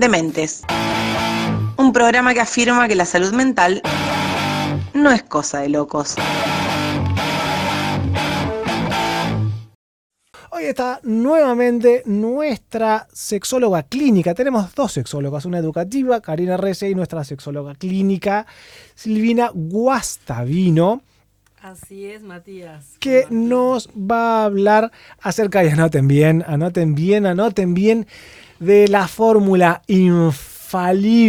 Dementes. Un programa que afirma que la salud mental no es cosa de locos. Hoy está nuevamente nuestra sexóloga clínica. Tenemos dos sexólogas, una educativa, Karina Rece, y nuestra sexóloga clínica, Silvina Guastavino. Así es, Matías. Que nos va a hablar acerca, y anoten bien, anoten bien, anoten bien, de la fórmula infalible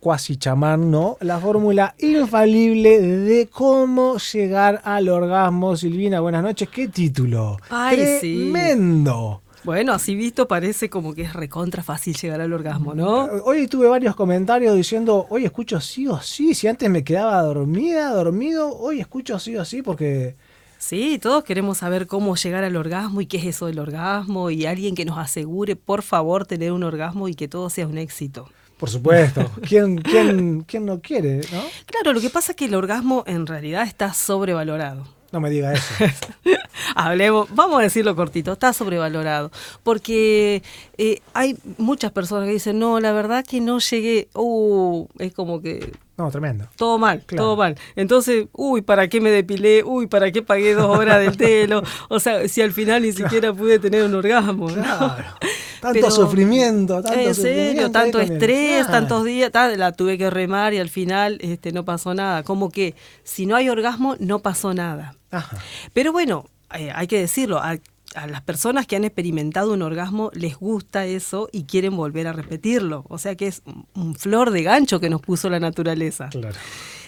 cuasi chamán, ¿no? La fórmula infalible de cómo llegar al orgasmo. Silvina, buenas noches. ¿Qué título? Ay, Tremendo. Bueno, así visto parece como que es recontra fácil llegar al orgasmo, ¿no? Hoy tuve varios comentarios diciendo, hoy escucho sí o sí, si antes me quedaba dormida, dormido, hoy escucho sí o sí porque... Sí, todos queremos saber cómo llegar al orgasmo y qué es eso del orgasmo y alguien que nos asegure, por favor, tener un orgasmo y que todo sea un éxito. Por supuesto. ¿Quién, quién, quién no quiere, no? Claro, lo que pasa es que el orgasmo en realidad está sobrevalorado. No me diga eso. Hablemos, vamos a decirlo cortito, está sobrevalorado. Porque eh, hay muchas personas que dicen, no, la verdad que no llegué. Uh, es como que no, tremendo. Todo mal, todo mal. Entonces, uy, ¿para qué me depilé? Uy, ¿para qué pagué dos horas del telo? O sea, si al final ni siquiera pude tener un orgasmo. Claro. Tanto sufrimiento, tanto En serio, tanto estrés, tantos días, la tuve que remar y al final este, no pasó nada. Como que si no hay orgasmo, no pasó nada. Pero bueno, eh, hay que decirlo, a las personas que han experimentado un orgasmo les gusta eso y quieren volver a repetirlo. O sea que es un flor de gancho que nos puso la naturaleza. Claro.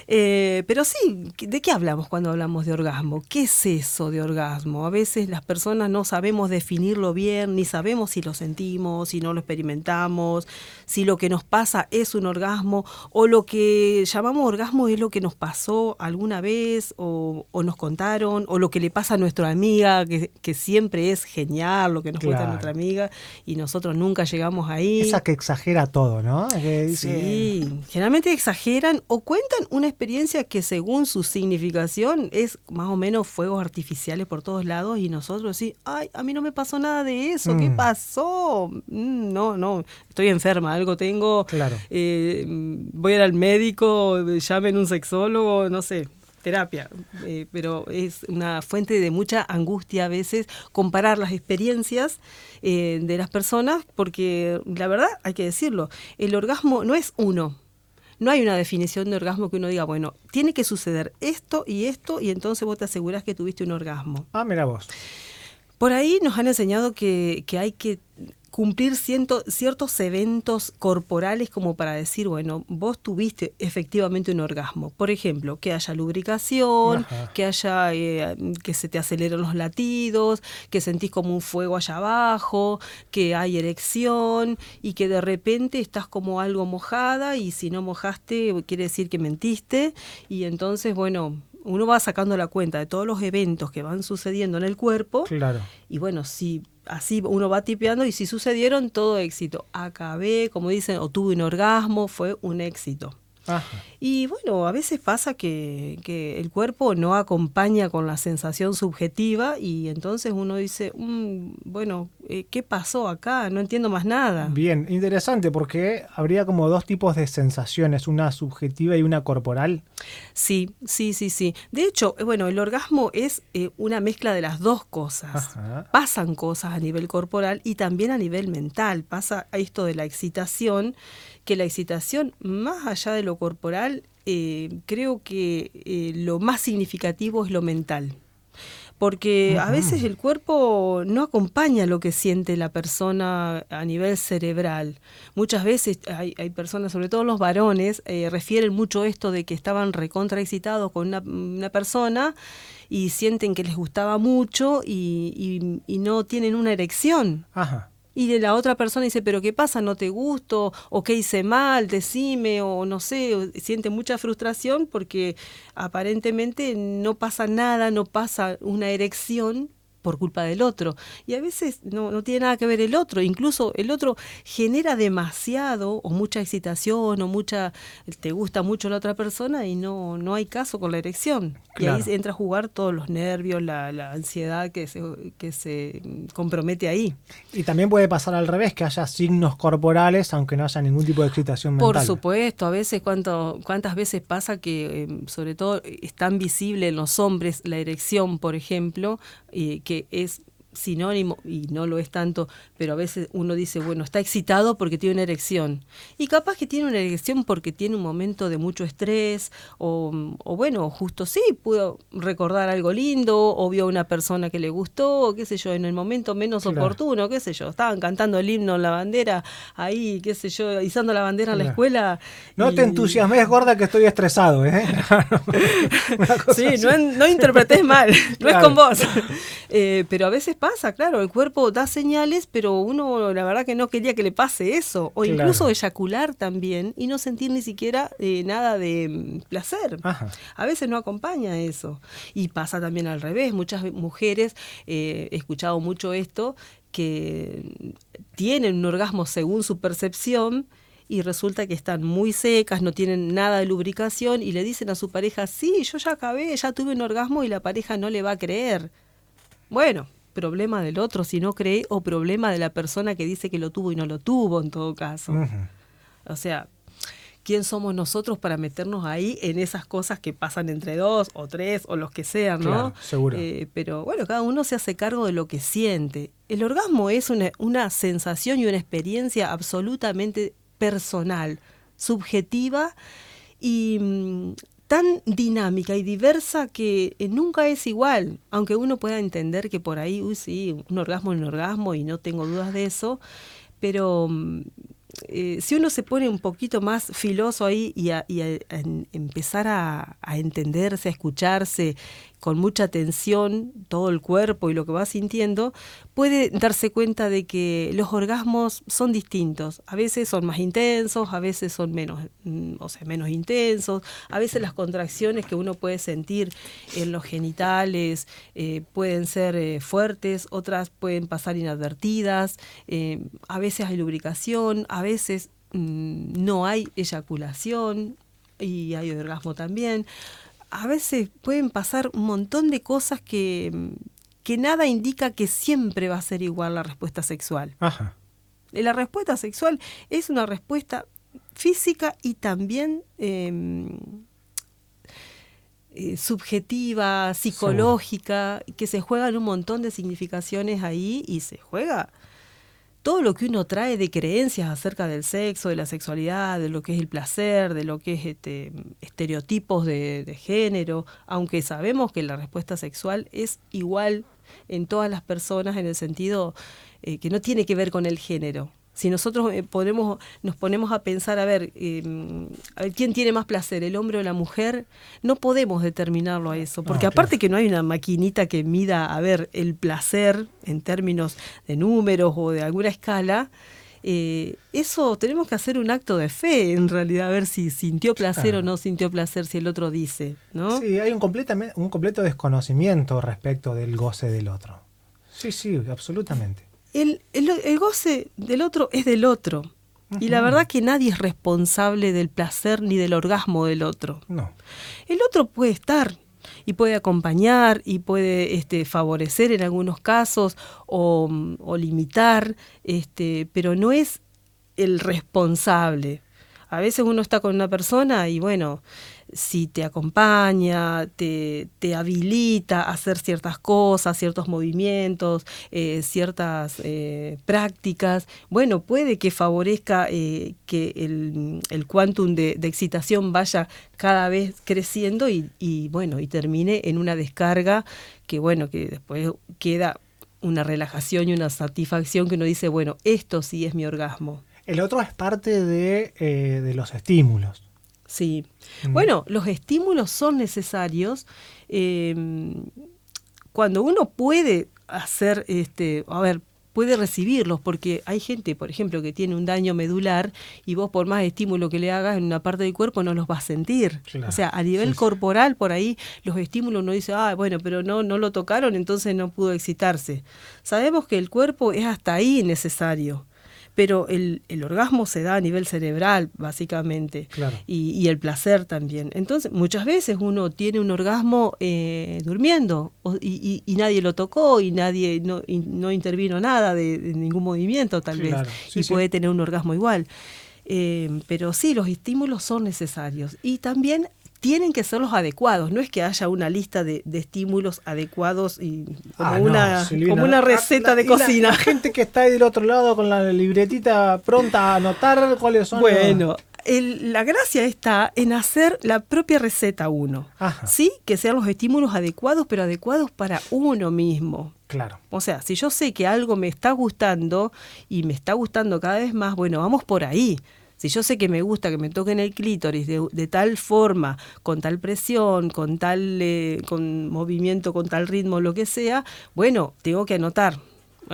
Eh, pero sí, ¿de qué hablamos cuando hablamos de orgasmo? ¿Qué es eso de orgasmo? A veces las personas no sabemos definirlo bien, ni sabemos si lo sentimos, si no lo experimentamos, si lo que nos pasa es un orgasmo o lo que llamamos orgasmo es lo que nos pasó alguna vez o, nos contaron o lo que le pasa a nuestra amiga, que, siempre es genial lo que nos cuenta nuestra amiga y nosotros nunca llegamos ahí. Esa que exagera todo, ¿no? Sí, generalmente exageran o cuentan una experiencia que según su significación es más o menos fuegos artificiales por todos lados y nosotros sí, ay, a mí no me pasó nada de eso, ¿qué mm. pasó? Mm, no, no, estoy enferma, algo tengo, claro. Eh, voy a ir al médico, llamen un sexólogo, no sé, terapia, eh, pero es una fuente de mucha angustia a veces comparar las experiencias eh, de las personas, porque la verdad, hay que decirlo, el orgasmo no es uno, no hay una definición de orgasmo que uno diga, bueno, tiene que suceder esto y esto y entonces vos te aseguras que tuviste un orgasmo. Ah, mira vos. Por ahí nos han enseñado que, que hay que cumplir ciertos eventos corporales como para decir, bueno, vos tuviste efectivamente un orgasmo. Por ejemplo, que haya lubricación, que haya eh, que se te aceleren los latidos, que sentís como un fuego allá abajo, que hay erección y que de repente estás como algo mojada y si no mojaste quiere decir que mentiste y entonces, bueno, uno va sacando la cuenta de todos los eventos que van sucediendo en el cuerpo. Claro. Y bueno, si así uno va tipeando y si sucedieron, todo éxito. Acabé, como dicen, o tuve un orgasmo, fue un éxito. Y bueno, a veces pasa que, el cuerpo no acompaña con la sensación subjetiva y entonces uno dice, mm, bueno, eh, ¿qué pasó acá? No entiendo más nada. Bien, interesante porque habría como dos tipos de sensaciones, una subjetiva y una corporal. Sí, sí, sí, sí. De hecho, eh, bueno, el orgasmo es eh, una mezcla de las dos cosas. Pasan cosas a nivel corporal y también a nivel mental. Pasa esto de la excitación que la excitación, más allá de lo corporal, eh, creo que eh, lo más significativo es lo mental. Porque a veces el cuerpo no acompaña lo que siente la persona a nivel cerebral. Muchas veces hay, personas, sobre todo los varones, eh, refieren mucho esto de que estaban recontraexcitados con una, persona y sienten que les gustaba mucho y, y no tienen una erección. Ajá y la otra persona dice, pero ¿qué pasa? ¿No te gusto? ¿O qué hice mal? Decime, o no sé, siente mucha frustración porque aparentemente no pasa nada, no pasa una erección por culpa del otro. Y a veces no, no, tiene nada que ver el otro, incluso el otro genera demasiado o mucha excitación o mucha, te gusta mucho la otra persona y no, no hay caso con la erección. Y ahí entra a jugar todos los nervios, la, la ansiedad que se, que se compromete ahí. Y también puede pasar al revés, que haya signos corporales aunque no haya ningún tipo de excitación mental. Por supuesto, a veces cuánto, cuántas veces pasa que eh, sobre todo es tan visible en los hombres la erección, por ejemplo, eh, que es sinónimo, y no lo es tanto, pero a veces uno dice, bueno, está excitado porque tiene una erección. Y capaz que tiene una erección porque tiene un momento de mucho estrés, o, bueno, justo sí, pudo recordar algo lindo, o vio a una persona que le gustó, o qué sé yo, en el momento menos oportuno, qué sé yo, estaban cantando el himno en la bandera, ahí, qué sé yo, izando la bandera en la escuela. No te entusiasmes, gorda, que estoy estresado, ¿eh? sí, no, no, interpretes mal, no es con vos. Eh, pero a veces pasa, claro, el cuerpo da señales, pero uno la verdad que no quería que le pase eso, o incluso eyacular también y no sentir ni siquiera eh, nada de mm, placer. A veces no acompaña eso. Y pasa también al revés, muchas mujeres, eh, he escuchado mucho esto, que tienen un orgasmo según su percepción, y resulta que están muy secas, no tienen nada de lubricación y le dicen a su pareja, sí, yo ya acabé, ya tuve un orgasmo y la pareja no le va a creer. Bueno, problema del otro si no cree o problema de la persona que dice que lo tuvo y no lo tuvo en todo caso. O sea, ¿quién somos nosotros para meternos ahí en esas cosas que pasan entre dos o tres o los que sean, ¿no? seguro. Eh, pero bueno, cada uno se hace cargo de lo que siente. El orgasmo es una, una sensación y una experiencia absolutamente personal, subjetiva y mm, tan dinámica y diversa que eh, nunca es igual, aunque uno pueda entender que por ahí, uy, sí, un orgasmo es un orgasmo y no tengo dudas de eso, pero mm, eh, si uno se pone un poquito más filoso ahí y a, empezar a, a, entenderse, a escucharse con mucha atención todo el cuerpo y lo que va sintiendo, puede darse cuenta de que los orgasmos son distintos. A veces son más intensos, a veces son menos, mm, o sea, menos intensos. A veces las contracciones que uno puede sentir en los genitales eh, pueden ser eh, fuertes, otras pueden pasar inadvertidas. Eh, a veces hay lubricación, a veces mm, no hay eyaculación y hay orgasmo también a veces pueden pasar un montón de cosas que, que nada indica que siempre va a ser igual la respuesta sexual. Ajá. La respuesta sexual es una respuesta física y también em, eh, subjetiva, psicológica, que se juegan un montón de significaciones ahí y se juega todo lo que uno trae de creencias acerca del sexo, de la sexualidad, de lo que es el placer, de lo que es este, estereotipos de, género, aunque sabemos que la respuesta sexual es igual en todas las personas en el sentido eh, que no tiene que ver con el género. Si nosotros eh, nos ponemos a pensar, a ver, em, a ver, quién tiene más placer, el hombre o la mujer, no podemos determinarlo a eso, porque aparte que no hay una maquinita que mida, a ver, el placer en términos de números o de alguna escala, eh, eso tenemos que hacer un acto de fe, en realidad, a ver si sintió placer o no sintió placer, si el otro dice, ¿no? Sí, hay un, completamente, un completo desconocimiento respecto del goce del otro. Sí, sí, absolutamente el, el, goce del otro es del otro. Y la verdad que nadie es responsable del placer ni del orgasmo del otro. No. El otro puede estar y puede acompañar y puede este, favorecer en algunos casos o, o limitar, este, pero no es el responsable. A veces uno está con una persona y bueno, si te acompaña, te, te, habilita a hacer ciertas cosas, ciertos movimientos, eh, ciertas eh, prácticas, bueno, puede que favorezca eh, que el, el quantum de, excitación vaya cada vez creciendo y, y, bueno, y termine en una descarga que bueno, que después queda una relajación y una satisfacción que uno dice, bueno, esto sí es mi orgasmo. El otro es parte de, de los estímulos. Sí. Bueno, los estímulos son necesarios. Em, cuando uno puede hacer, este, a ver, puede recibirlos, porque hay gente, por ejemplo, que tiene un daño medular y vos por más estímulo que le hagas en una parte del cuerpo no los vas a sentir. O sea, a nivel corporal, por ahí los estímulos no dicen, ah, bueno, pero no, no lo tocaron, entonces no pudo excitarse. Sabemos que el cuerpo es hasta ahí necesario pero el, el, orgasmo se da a nivel cerebral, básicamente, y, el placer también. Entonces, muchas veces uno tiene un orgasmo eh, durmiendo y, nadie lo tocó y nadie no, no intervino nada de, ningún movimiento, tal vez, y puede tener un orgasmo igual. Eh, pero sí, los estímulos son necesarios. Y también tienen que ser los adecuados. No es que haya una lista de, estímulos adecuados y como, ah, una, como una receta de cocina. La, gente que está ahí del otro lado con la libretita pronta a anotar cuáles son. Bueno. la gracia está en hacer la propia receta uno. Sí, que sean los estímulos adecuados, pero adecuados para uno mismo. Claro. O sea, si yo sé que algo me está gustando y me está gustando cada vez más, bueno, vamos por ahí. Si yo sé que me gusta que me toquen el clítoris de, tal forma, con tal presión, con tal eh, con movimiento, con tal ritmo, lo que sea, bueno, tengo que anotar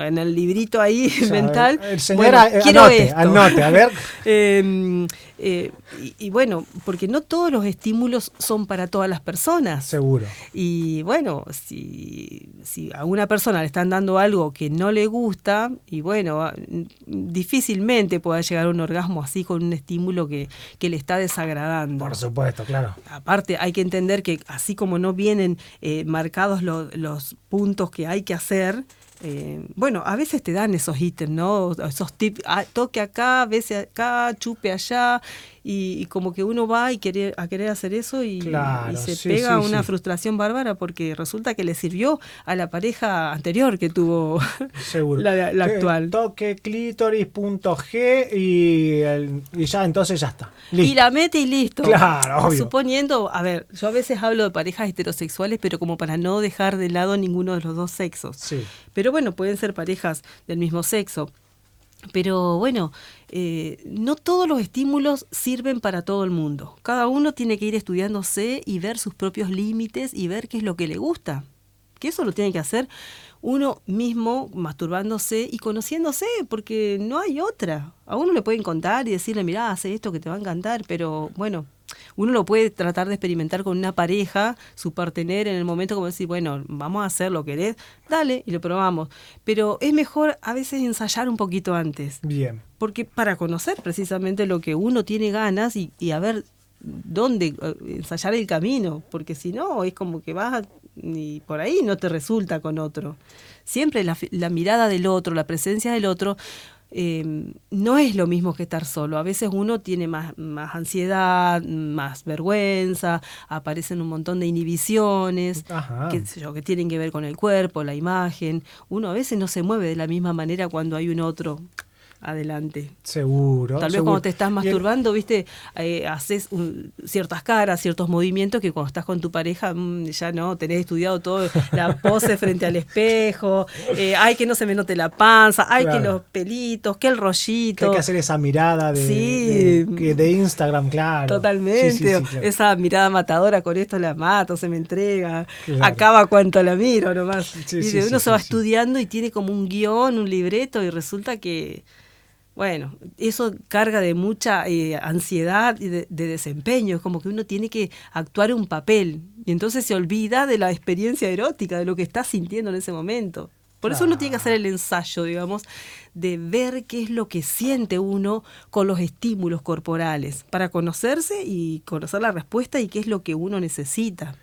en el librito ahí mental. El señor quiero anote, a ver. Em, eh, y, bueno, porque no todos los estímulos son para todas las personas. Seguro. Y bueno, si, si a una persona le están dando algo que no le gusta, y bueno, ah, difícilmente pueda llegar a un orgasmo así con un estímulo que, que le está desagradando. Por supuesto, claro. Aparte, hay que entender que así como no vienen eh, marcados los puntos que hay que hacer, eh, bueno, a veces te dan esos ítems, ¿no? Esos tips, ah, toque acá, veces acá, chupe allá, y, como que uno va y quiere, a querer hacer eso y, se pega una frustración bárbara porque resulta que le sirvió a la pareja anterior que tuvo la, actual. Toque clítoris.g y, y ya entonces ya está. Y la mete y listo. Claro, obvio. Suponiendo, a ver, yo a veces hablo de parejas heterosexuales, pero como para no dejar de lado ninguno de los dos sexos. Sí. Pero bueno, pueden ser parejas del mismo sexo. Pero bueno, eh, no todos los estímulos sirven para todo el mundo. Cada uno tiene que ir estudiándose y ver sus propios límites y ver qué es lo que le gusta. Que eso lo tiene que hacer uno mismo masturbándose y conociéndose, porque no hay otra. A uno le pueden contar y decirle, mira, hace esto que te va a encantar, pero bueno, uno lo puede tratar de experimentar con una pareja, su partener en el momento como decir, bueno, vamos a hacerlo, ¿querés? Dale, y lo probamos. Pero es mejor a veces ensayar un poquito antes. Bien. Porque para conocer precisamente lo que uno tiene ganas y, a ver dónde eh, ensayar el camino, porque si no, es como que vas y por ahí no te resulta con otro. Siempre la, la mirada del otro, la presencia del otro, eh, no es lo mismo que estar solo. A veces uno tiene más, más ansiedad, más vergüenza, aparecen un montón de inhibiciones que, que tienen que ver con el cuerpo, la imagen. Uno a veces no se mueve de la misma manera cuando hay un otro adelante. Seguro. Tal vez cuando te estás masturbando, viste, eh, haces ciertas caras, ciertos movimientos que cuando estás con tu pareja mm, ya no, tenés estudiado todo, la pose frente al espejo, eh, hay que no se me note la panza, hay que los pelitos, que el rollito. Que hay que hacer esa mirada de, de, Instagram, claro. Totalmente, esa mirada matadora, con esto la mato, se me entrega, acaba cuanto la miro nomás. y uno se va estudiando y tiene como un guion, un libreto y resulta que bueno, eso carga de mucha eh, ansiedad y de, desempeño, es como que uno tiene que actuar un papel y entonces se olvida de la experiencia erótica, de lo que está sintiendo en ese momento. Por eso uno tiene que hacer el ensayo, digamos, de ver qué es lo que siente uno con los estímulos corporales, para conocerse y conocer la respuesta y qué es lo que uno necesita.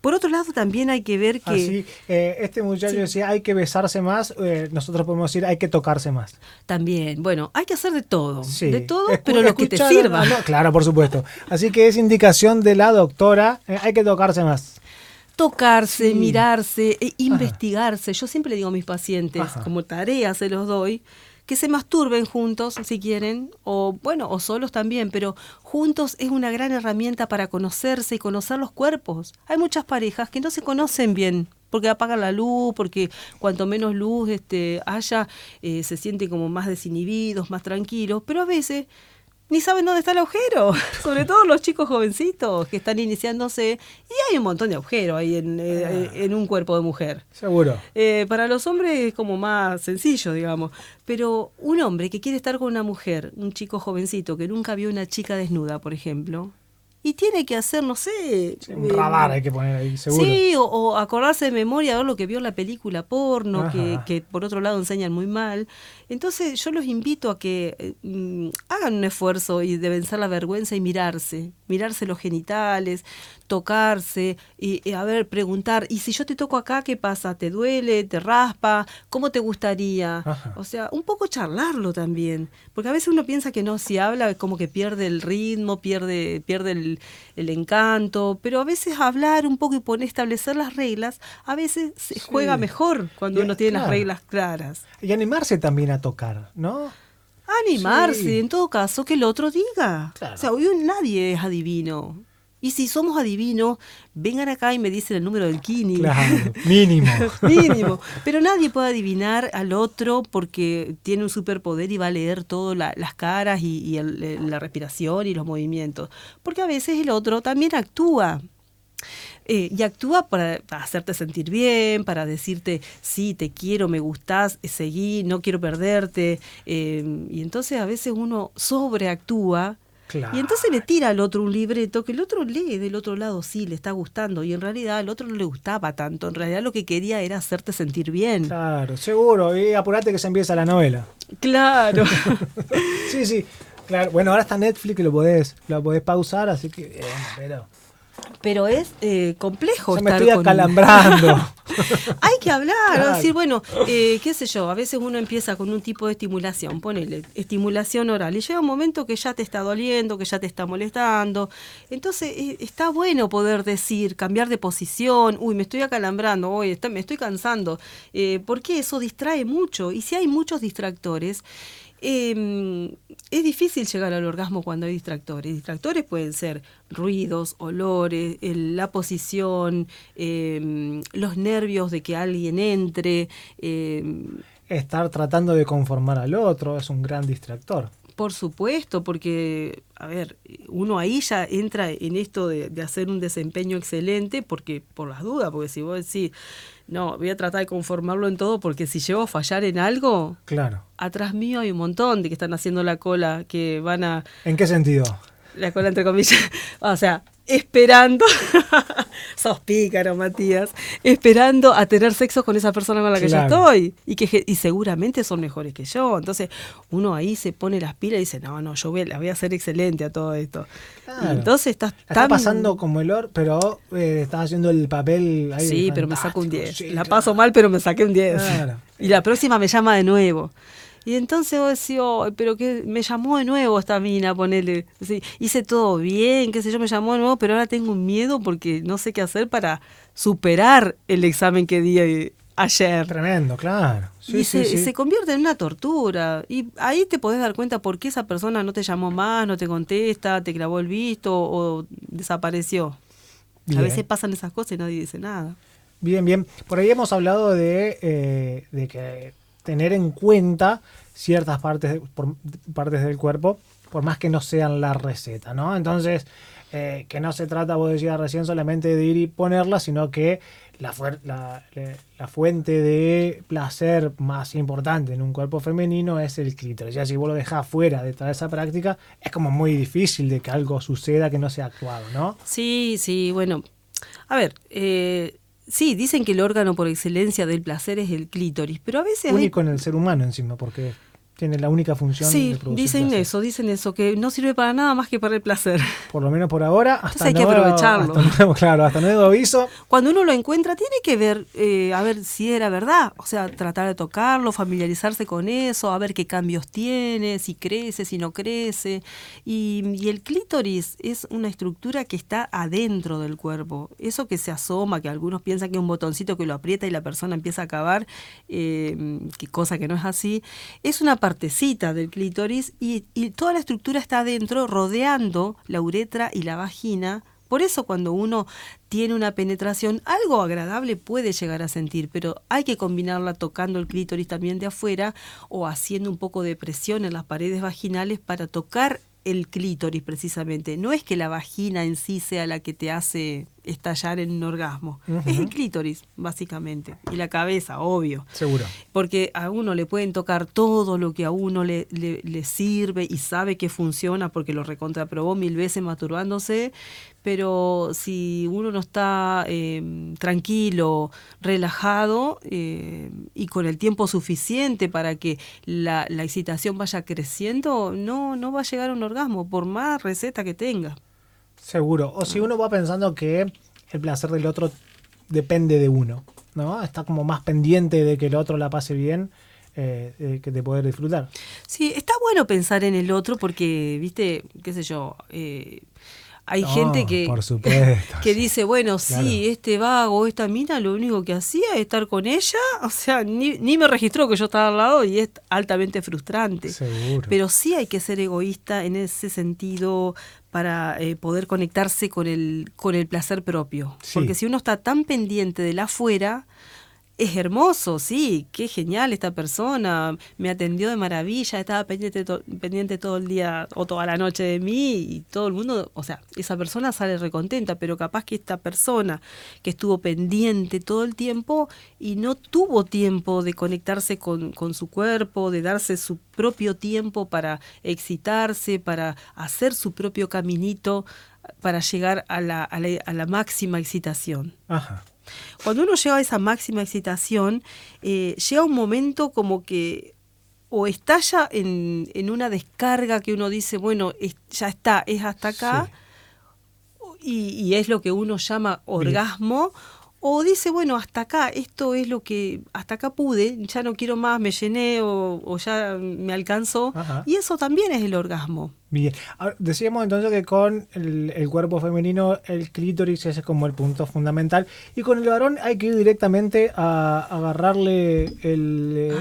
Por otro lado, también hay que ver que... Eh, este muchacho decía, hay que besarse más, eh, nosotros podemos decir, hay que tocarse más. También, bueno, hay que hacer de todo, de todo, pero lo que te sirva. claro, por supuesto. Así que es indicación de la doctora, eh, hay que tocarse más. Tocarse, mirarse, e investigarse. Yo siempre le digo a mis pacientes, como tarea se los doy, que se masturben juntos si quieren, o bueno, o solos también, pero juntos es una gran herramienta para conocerse y conocer los cuerpos. Hay muchas parejas que no se conocen bien porque apagan la luz, porque cuanto menos luz este, haya, eh, se sienten como más desinhibidos, más tranquilos, pero a veces ni saben dónde está el agujero, sobre todo los chicos jovencitos que están iniciándose y hay un montón de agujeros ahí en, eh, en un cuerpo de mujer. Seguro. Eh, para los hombres es como más sencillo, digamos, pero un hombre que quiere estar con una mujer, un chico jovencito que nunca vio una chica desnuda, por ejemplo, y tiene que hacer, no sé... un eh, radar hay que poner ahí, seguro. Sí, o, o acordarse de memoria, ver lo que vio en la película porno, que, por otro lado enseñan muy mal. Entonces yo los invito a que eh, mm, hagan un esfuerzo y de vencer la vergüenza y mirarse, mirarse los genitales, tocarse y, y a ver, preguntar, ¿y si yo te toco acá, qué pasa? ¿Te duele? ¿Te raspa? ¿Cómo te gustaría? Ajá. O sea, un poco charlarlo también, porque a veces uno piensa que no, si habla es como que pierde el ritmo, pierde, pierde el, el encanto, pero a veces hablar un poco y poner, establecer las reglas, a veces se juega mejor cuando Y- uno tiene las reglas claras. Y animarse también a tocar, ¿no? Animarse, Sí. en todo caso, que el otro diga. Claro. O sea, hoy nadie es adivino. Y si somos adivinos, vengan acá y me dicen el número del kini. Claro, mínimo. Mínimo. Pero nadie puede adivinar al otro porque tiene un superpoder y va a leer todas las caras y, y el- la respiración y los movimientos. Porque a veces el otro también actúa. Eh, y actúa para, para hacerte sentir bien, para decirte, sí, te quiero, me gustás, eh, seguí, no quiero perderte. eh, y entonces a veces uno sobreactúa Claro. y entonces le tira al otro un libreto que el otro lee del otro lado, sí, le está gustando. Y en realidad al otro no le gustaba tanto. En realidad lo que quería era hacerte sentir bien. Claro, seguro. Y apurate que se empieza la novela. Claro. Sí, sí. Claro. Bueno, ahora está Netflix que lo podés, lo podés pausar, así que. eh, pero. Pero es eh, complejo me estar estoy con- acalambrando. Hay que hablar, Claro. decir, bueno, eh, qué sé yo, a veces uno empieza con un tipo de estimulación, ponele, estimulación oral, y llega un momento que ya te está doliendo, que ya te está molestando. Entonces, eh, está bueno poder decir, cambiar de posición, uy, me estoy acalambrando, uy, está- me estoy cansando, porque eso distrae mucho. Y si hay muchos distractores, eh, es difícil llegar al orgasmo cuando hay distractores. Distractores pueden ser ruidos, olores, el- la posición, eh, los nervios de que alguien entre. eh, Estar tratando de conformar al otro es un gran distractor. por supuesto, porque, a ver, uno ahí ya entra en esto de, de hacer un desempeño excelente, porque por las dudas, porque si vos decís, no, voy a tratar de conformarlo en todo, porque si llego a fallar en algo, Claro. atrás mío hay un montón de que están haciendo la cola, que van a, ¿En qué sentido? la cola entre comillas, o sea, esperando, sos pícaro, Matías, esperando a tener sexo con esa persona con la que Claro. yo estoy y que y seguramente son mejores que yo. Entonces, uno ahí se pone las pilas y dice, no, no, yo voy, la voy a hacer excelente a todo esto. Claro. Y entonces estás La Está pasando como el or, pero eh, estás haciendo el papel ahí Sí, pero me saco un fantástico, 10. sí, la claro. paso mal, pero me saqué un 10. Claro. Y la próxima me llama de nuevo. Y entonces vos decís, "Ay, pero que me llamó de nuevo esta mina, ponele. Hice todo bien, qué sé yo, me llamó de nuevo, pero ahora tengo un miedo porque no sé qué hacer para superar el examen que di eh, ayer. Tremendo, claro. Sí, y sí, se, sí. se convierte en una tortura. Y ahí te podés dar cuenta por qué esa persona no te llamó más, no te contesta, te clavó el visto o desapareció. Bien. A veces pasan esas cosas y nadie dice nada. Bien, bien. Por ahí hemos hablado de, eh, de que tener en cuenta ciertas partes, partes del cuerpo, por más que no sean la receta, ¿no? Entonces, eh, que no se trata, vos decías recién, solamente de ir y ponerla, sino que la, la, la fuente de placer más importante en un cuerpo femenino es el clítoris. Ya si vos lo dejás fuera de toda esa práctica, es como muy difícil de que algo suceda que no sea actuado, ¿no? Sí, sí, bueno. A ver, eh, sí, dicen que el órgano por excelencia del placer es el clítoris, pero a veces... hay- Único en el ser humano encima, porque tiene la única función Sí, de producir dicen placer. eso, dicen eso, que no sirve para nada más que para el placer. Por lo menos por ahora, hasta hay que nuevo- aprovecharlo. hasta nuevo- claro, hasta nuevo aviso. Cuando uno lo encuentra, tiene que ver, eh, a ver si era verdad. O sea, tratar de tocarlo, familiarizarse con eso, a ver qué cambios tiene, si crece, si no crece. Y, y el clítoris es una estructura que está adentro del cuerpo. Eso que se asoma, que algunos piensan que es un botoncito que lo aprieta y la persona empieza a acabar, eh, que cosa que no es así, es una partecita del clítoris y, y toda la estructura está adentro, rodeando la uretra y la vagina. Por eso cuando uno tiene una penetración, algo agradable puede llegar a sentir, pero hay que combinarla tocando el clítoris también de afuera o haciendo un poco de presión en las paredes vaginales para tocar el clítoris precisamente. No es que la vagina en sí sea la que te hace estallar en un orgasmo. Es el clítoris, básicamente. Y la cabeza, obvio. Seguro. Porque a uno le pueden tocar todo lo que a uno le, le, sirve y sabe que funciona porque lo recontraprobó mil veces masturbándose. Pero si uno no está eh, tranquilo, relajado eh, y con el tiempo suficiente para que la, la excitación vaya creciendo, no, no va a llegar a un orgasmo, por más receta que tenga. Seguro. O si uno va pensando que el placer del otro depende de uno, ¿no? Está como más pendiente de que el otro la pase bien. Eh, que de poder disfrutar. Sí, está bueno pensar en el otro porque, viste, qué sé yo, eh, hay gente que, que dice, bueno, sí, este vago, esta mina, lo único que hacía es estar con ella, o sea, ni, ni, me registró que yo estaba al lado y es altamente frustrante. Seguro. Pero sí hay que ser egoísta en ese sentido para eh, poder conectarse con el, con el placer propio. Porque si uno está tan pendiente de la afuera, es hermoso, sí, qué genial esta persona, me atendió de maravilla, estaba pendiente, pendiente todo el día o toda la noche de mí y todo el mundo, o sea, esa persona sale recontenta, pero capaz que esta persona que estuvo pendiente todo el tiempo y no tuvo tiempo de conectarse con, con su cuerpo, de darse su propio tiempo para excitarse, para hacer su propio caminito, para llegar a la, a la, a la máxima excitación. Ajá. Cuando uno llega a esa máxima excitación, eh, llega un momento como que o estalla en, en, una descarga que uno dice, bueno, ya está, es hasta acá, y, es lo que uno llama orgasmo, o dice, bueno, hasta acá, esto es lo que, hasta acá pude, ya no quiero más, me llené o, ya me alcanzó. Y eso también es el orgasmo. Bien, decíamos entonces que con el, cuerpo femenino el clítoris es como el punto fundamental y con el varón hay que ir directamente a, agarrarle el,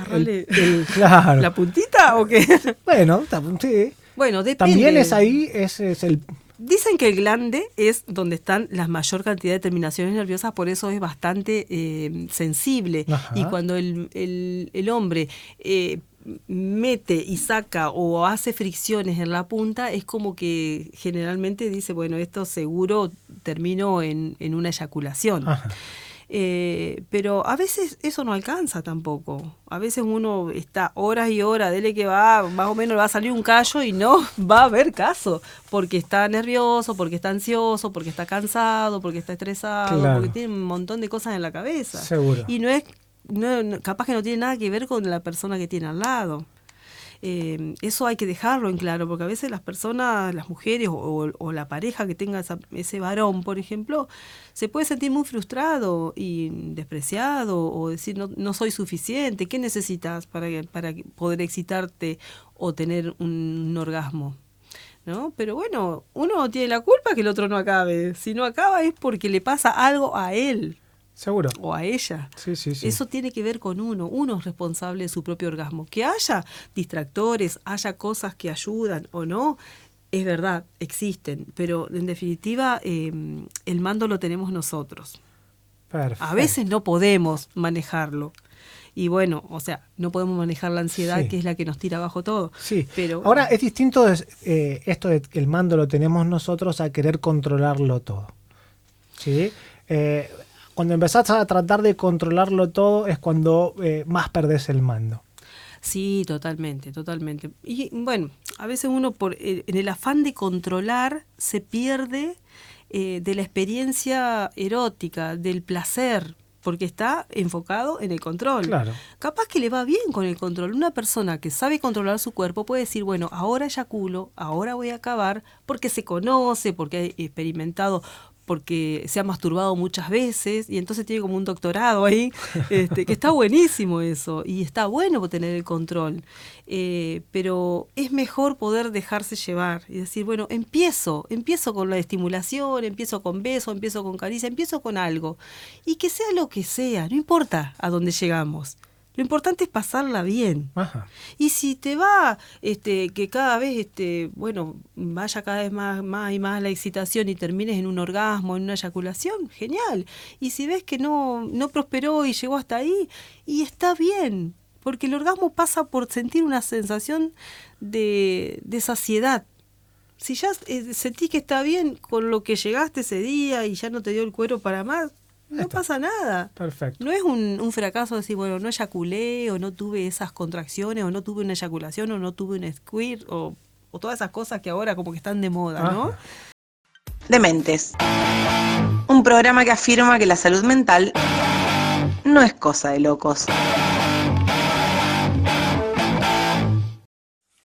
claro. ¿La puntita o qué? Bueno, sí. Bueno, depende. También es ahí, es, es el Dicen que el glande es donde están la mayor cantidad de terminaciones nerviosas, por eso es bastante eh, sensible. Y cuando el, el, hombre eh, mete y saca o hace fricciones en la punta, es como que generalmente dice, bueno, esto seguro terminó en, en una eyaculación. Eh, pero a veces eso no alcanza tampoco. A veces uno está horas y horas, dele que va, más o menos va a salir un callo y no va a haber caso, porque está nervioso, porque está ansioso, porque está cansado, porque está estresado, porque tiene un montón de cosas en la cabeza. Y no es, no, capaz que no tiene nada que ver con la persona que tiene al lado. Eh, eso hay que dejarlo en claro, porque a veces las personas, las mujeres o, la pareja que tenga ese varón, por ejemplo, se puede sentir muy frustrado y despreciado o decir no, no soy suficiente, ¿qué necesitas para, para poder excitarte o tener un, orgasmo? ¿no? Pero bueno, uno tiene la culpa que el otro no acabe. Si no acaba es porque le pasa algo a él. Seguro. O a ella. Sí, sí, sí. Eso tiene que ver con uno. Uno es responsable de su propio orgasmo. Que haya distractores, haya cosas que ayudan o no, es verdad, existen. Pero en definitiva, em, el mando lo tenemos nosotros. Perfecto. A veces no podemos manejarlo. Y bueno, o sea, no podemos manejar la ansiedad, que es la que nos tira abajo todo. Sí. Pero, Ahora, es distinto eh, esto de que el mando lo tenemos nosotros a querer controlarlo todo. ¿Sí? Eh, cuando empezás a tratar de controlarlo todo es cuando eh, más perdés el mando. Sí, totalmente, totalmente. Y bueno, a veces uno por eh, en el afán de controlar se pierde eh, de la experiencia erótica, del placer, porque está enfocado en el control. Claro. Capaz que le va bien con el control. Una persona que sabe controlar su cuerpo puede decir, bueno, ahora eyaculo, ahora voy a acabar, porque se conoce, porque ha experimentado porque se ha masturbado muchas veces y entonces tiene como un doctorado ahí, este, que está buenísimo eso y está bueno tener el control, eh, pero es mejor poder dejarse llevar y decir, bueno, empiezo, empiezo con la estimulación, empiezo con beso, empiezo con caricia, empiezo con algo y que sea lo que sea, no importa a dónde llegamos. Lo importante es pasarla bien. Y si te va, este, que cada vez, este, bueno, vaya cada vez más, más y más la excitación y termines en un orgasmo, en una eyaculación, genial. Y si ves que no, no prosperó y llegó hasta ahí, y está bien, porque el orgasmo pasa por sentir una sensación de, de saciedad. Si ya eh, sentís que está bien con lo que llegaste ese día y ya no te dio el cuero para más, no pasa nada. Perfecto. No es un, un fracaso decir, bueno, no eyaculé o no tuve esas contracciones o no tuve una eyaculación o no tuve un squirt o, o todas esas cosas que ahora como que están de moda, ¿no? Dementes. Un programa que afirma que la salud mental no es cosa de locos.